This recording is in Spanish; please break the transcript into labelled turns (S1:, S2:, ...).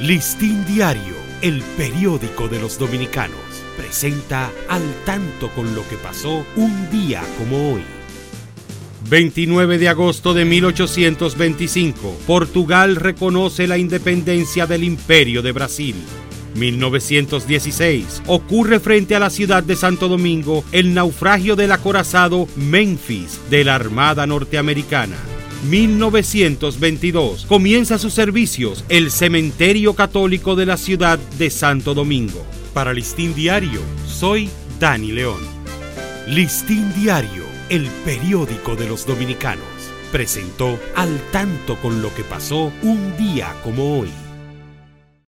S1: Listín Diario, el periódico de los dominicanos, presenta al tanto con lo que pasó un día como hoy. 29 de agosto de 1825, Portugal reconoce la independencia del Imperio de Brasil. 1916, ocurre frente a la ciudad de Santo Domingo el naufragio del acorazado Memphis de la Armada Norteamericana. 1922 comienza sus servicios el Cementerio Católico de la ciudad de Santo Domingo. Para Listín Diario, soy Dani León. Listín Diario, el periódico de los dominicanos, presentó al tanto con lo que pasó un día como hoy.